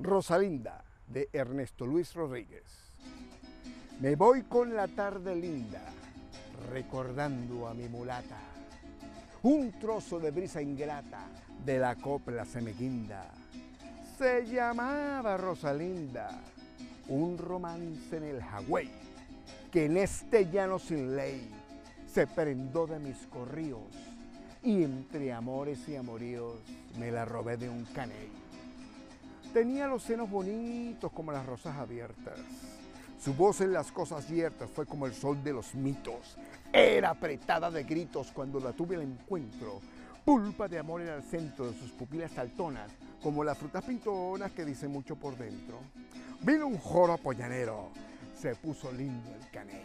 Rosalinda de Ernesto Luis Rodríguez. Me voy con la tarde linda, recordando a mi mulata. Un trozo de brisa ingrata de la copla se me guinda. Se llamaba Rosalinda, un romance en el Hawái, que en este llano sin ley se prendó de mis corríos y entre amores y amoríos me la robé de un caney. Tenía los senos bonitos como las rosas abiertas. Su voz en las cosas ciertas fue como el sol de los mitos. Era apretada de gritos cuando la tuve al encuentro. Pulpa de amor era el centro de sus pupilas saltonas, como las frutas pintonas que dicen mucho por dentro. Vino un joro pollanero, se puso lindo el caney.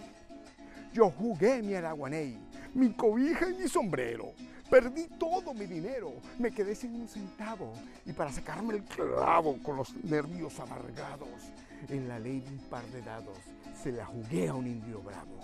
Yo jugué mi araguaney, mi cobija y mi sombrero. Perdí todo mi dinero, me quedé sin un centavo. Y para sacarme el clavo con los nervios amargados, en la ley de un par de dados, se la jugué a un indio bravo.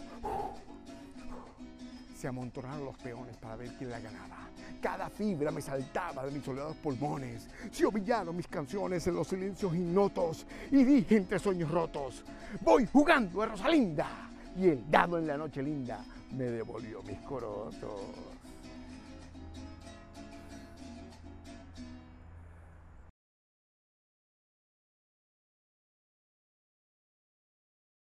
Se amontonaron los peones para ver quién la ganaba. Cada fibra me saltaba de mis soleados pulmones. Se ovillaron mis canciones en los silencios ignotos. Y dije entre sueños rotos, voy jugando a Rosalinda. Y el dado en la noche linda me devolvió mis corotos.